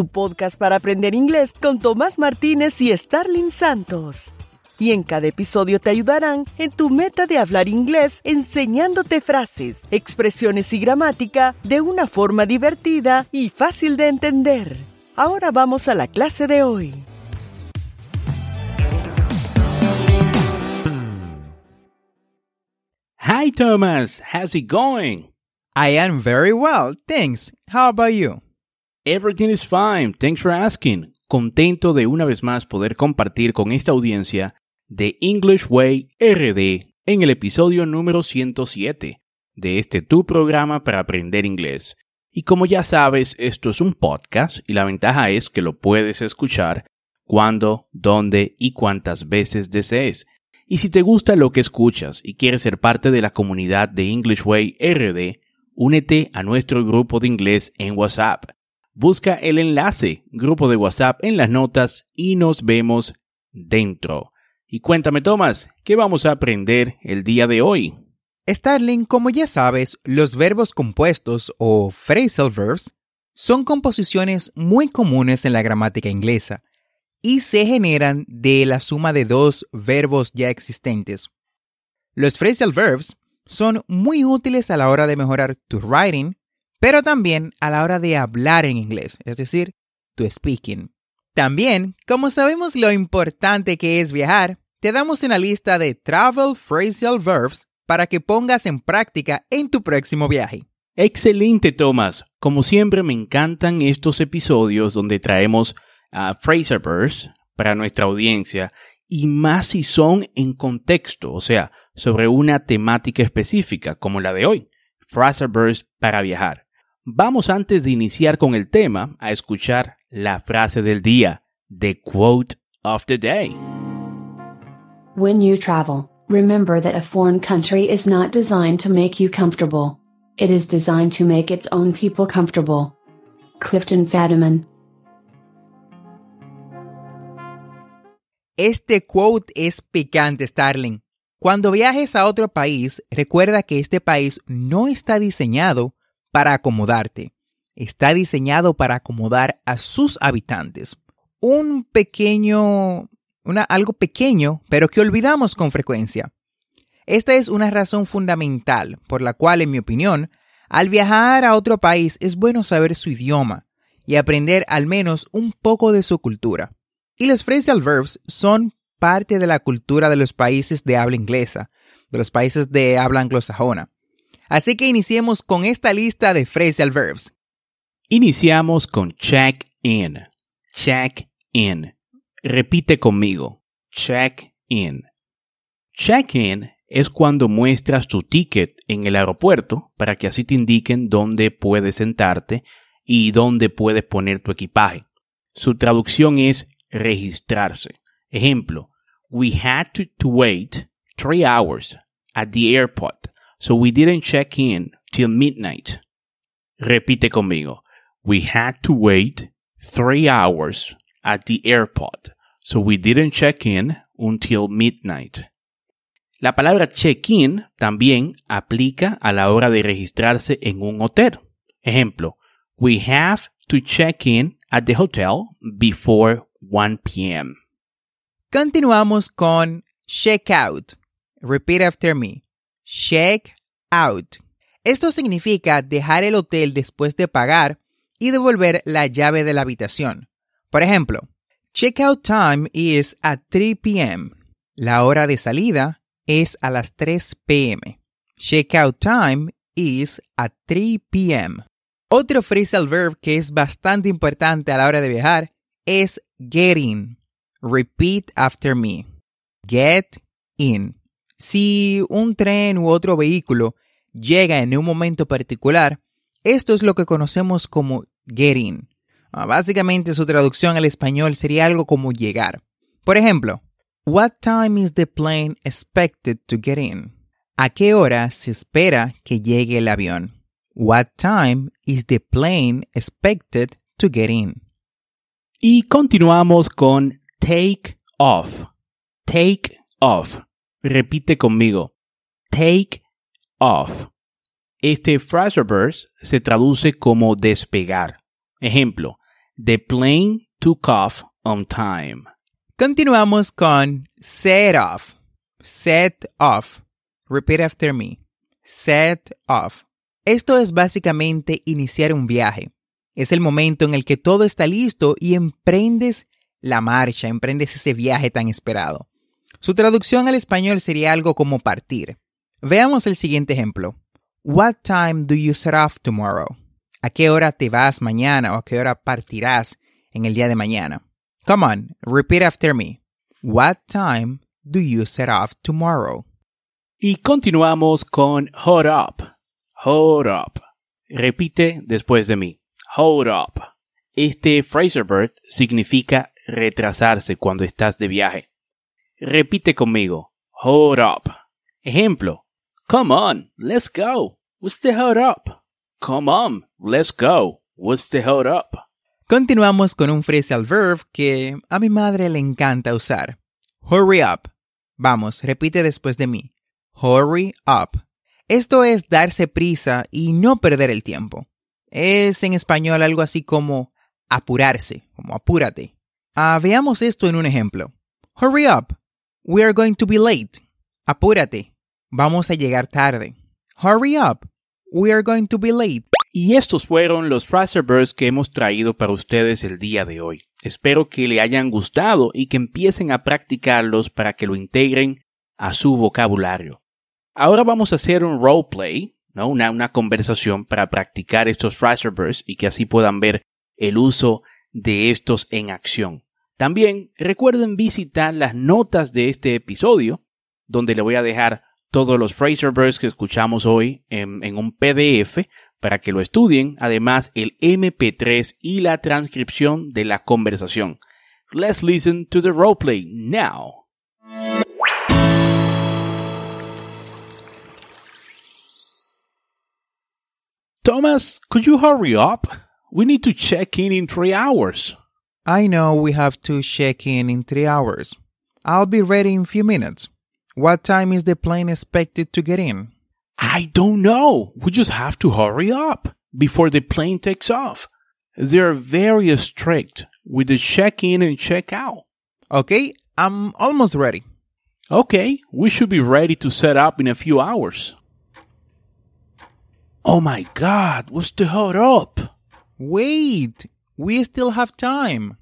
tu podcast para aprender inglés con Tomás Martínez y Starling Santos. Y en cada episodio te ayudarán en tu meta de hablar inglés enseñándote frases, expresiones y gramática de una forma divertida y fácil de entender. Ahora vamos a la clase de hoy. Hi Thomas, how's it going? I am very well, thanks. How about you? Everything is fine, thanks for asking. Contento de una vez más poder compartir con esta audiencia de English Way RD en el episodio número 107 de este tu programa para aprender inglés. Y como ya sabes, esto es un podcast y la ventaja es que lo puedes escuchar cuando, dónde y cuántas veces desees. Y si te gusta lo que escuchas y quieres ser parte de la comunidad de English Way RD, únete a nuestro grupo de inglés en WhatsApp busca el enlace, grupo de WhatsApp en las notas y nos vemos dentro. Y cuéntame, Tomás, ¿qué vamos a aprender el día de hoy? Starling, como ya sabes, los verbos compuestos o phrasal verbs son composiciones muy comunes en la gramática inglesa y se generan de la suma de dos verbos ya existentes. Los phrasal verbs son muy útiles a la hora de mejorar tu writing pero también a la hora de hablar en inglés, es decir, tu speaking. También, como sabemos lo importante que es viajar, te damos una lista de travel phrasal verbs para que pongas en práctica en tu próximo viaje. Excelente, Thomas. Como siempre, me encantan estos episodios donde traemos a phrasal verbs para nuestra audiencia y más si son en contexto, o sea, sobre una temática específica como la de hoy, phrasal verbs para viajar. Vamos antes de iniciar con el tema a escuchar la frase del día, the quote of the day. When you travel, remember that a foreign country is not designed to make you comfortable. It is designed to make its own people comfortable. Clifton Fadiman. Este quote es picante, Starling. Cuando viajes a otro país, recuerda que este país no está diseñado para acomodarte. Está diseñado para acomodar a sus habitantes. Un pequeño, algo pequeño, pero que olvidamos con frecuencia. Esta es una razón fundamental por la cual, en mi opinión, al viajar a otro país es bueno saber su idioma y aprender al menos un poco de su cultura. Y los phrasal verbs son parte de la cultura de los países de habla inglesa, de los países de habla anglosajona. Así que iniciemos con esta lista de phrasal verbs. Iniciamos con check in. Check in. Repite conmigo. Check in. Check in es cuando muestras tu ticket en el aeropuerto para que así te indiquen dónde puedes sentarte y dónde puedes poner tu equipaje. Su traducción es registrarse. Ejemplo, we had to, to wait three hours at the airport so we didn't check in till midnight. Repite conmigo. We had to wait three hours at the airport, so we didn't check in until midnight. La palabra check-in también aplica a la hora de registrarse en un hotel. Ejemplo, we have to check in at the hotel before 1 p.m. Continuamos con check out. Repeat after me check out. Esto significa dejar el hotel después de pagar y devolver la llave de la habitación. Por ejemplo, checkout time is at 3 p.m. La hora de salida es a las 3 p.m. Checkout time is at 3 p.m. Otro phrasal verb que es bastante importante a la hora de viajar es get in. Repeat after me. Get in. Si un tren u otro vehículo llega en un momento particular, esto es lo que conocemos como get in. Ah, básicamente su traducción al español sería algo como llegar. Por ejemplo, What time is the plane expected to get in? ¿A qué hora se espera que llegue el avión? What time is the plane expected to get in? Y continuamos con take off. Take off. Repite conmigo. Take off. Este phrasal verb se traduce como despegar. Ejemplo, the plane took off on time. Continuamos con set off. Set off. Repeat after me. Set off. Esto es básicamente iniciar un viaje. Es el momento en el que todo está listo y emprendes la marcha, emprendes ese viaje tan esperado. Su traducción al español sería algo como partir. Veamos el siguiente ejemplo. What time do you set off tomorrow? ¿A qué hora te vas mañana o a qué hora partirás en el día de mañana? Come on, repeat after me. What time do you set off tomorrow? Y continuamos con hold up. Hold up. Repite después de mí. Hold up. Este phrasal verb significa retrasarse cuando estás de viaje. Repite conmigo. Hold up. Ejemplo. Come on, let's go. What's the hold up? Come on, let's go. What's the hold up? Continuamos con un phrasal verb que a mi madre le encanta usar. Hurry up. Vamos, repite después de mí. Hurry up. Esto es darse prisa y no perder el tiempo. Es en español algo así como apurarse, como apúrate. Ah, veamos esto en un ejemplo. Hurry up. We are going to be late. Apúrate. Vamos a llegar tarde. Hurry up. We are going to be late. Y estos fueron los phrasal verbs que hemos traído para ustedes el día de hoy. Espero que le hayan gustado y que empiecen a practicarlos para que lo integren a su vocabulario. Ahora vamos a hacer un roleplay, ¿no? una, conversación para practicar estos phrasal verbs y que así puedan ver el uso de estos en acción. También recuerden visitar las notas de este episodio, donde le voy a dejar todos los phrasal verbs que escuchamos hoy en, en un PDF para que lo estudien, además el MP3 y la transcripción de la conversación. Let's listen to the roleplay now. Thomas, could you hurry up? We need to check in in three hours. I know we have to check in in three hours. I'll be ready in a few minutes. What time is the plane expected to get in? I don't know. We just have to hurry up before the plane takes off. They're very strict with the check in and check out. Okay, I'm almost ready. Okay, we should be ready to set up in a few hours. Oh my god, what's the hold up? Wait, we still have time.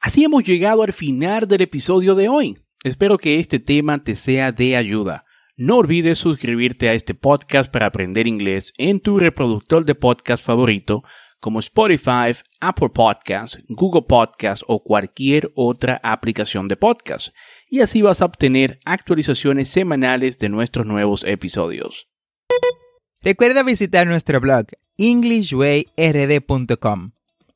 Así hemos llegado al final del episodio de hoy. Espero que este tema te sea de ayuda. No olvides suscribirte a este podcast para aprender inglés en tu reproductor de podcast favorito como Spotify, Apple Podcasts, Google Podcasts o cualquier otra aplicación de podcast. Y así vas a obtener actualizaciones semanales de nuestros nuevos episodios. Recuerda visitar nuestro blog englishwayrd.com.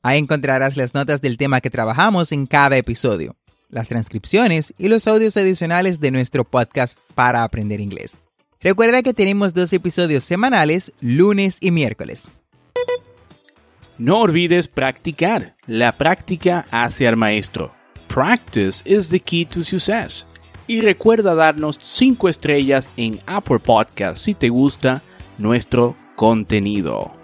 Ahí encontrarás las notas del tema que trabajamos en cada episodio, las transcripciones y los audios adicionales de nuestro podcast para aprender inglés. Recuerda que tenemos dos episodios semanales, lunes y miércoles. No olvides practicar. La práctica hace al maestro. Practice is the key to success. Y recuerda darnos 5 estrellas en Apple Podcast si te gusta nuestro contenido.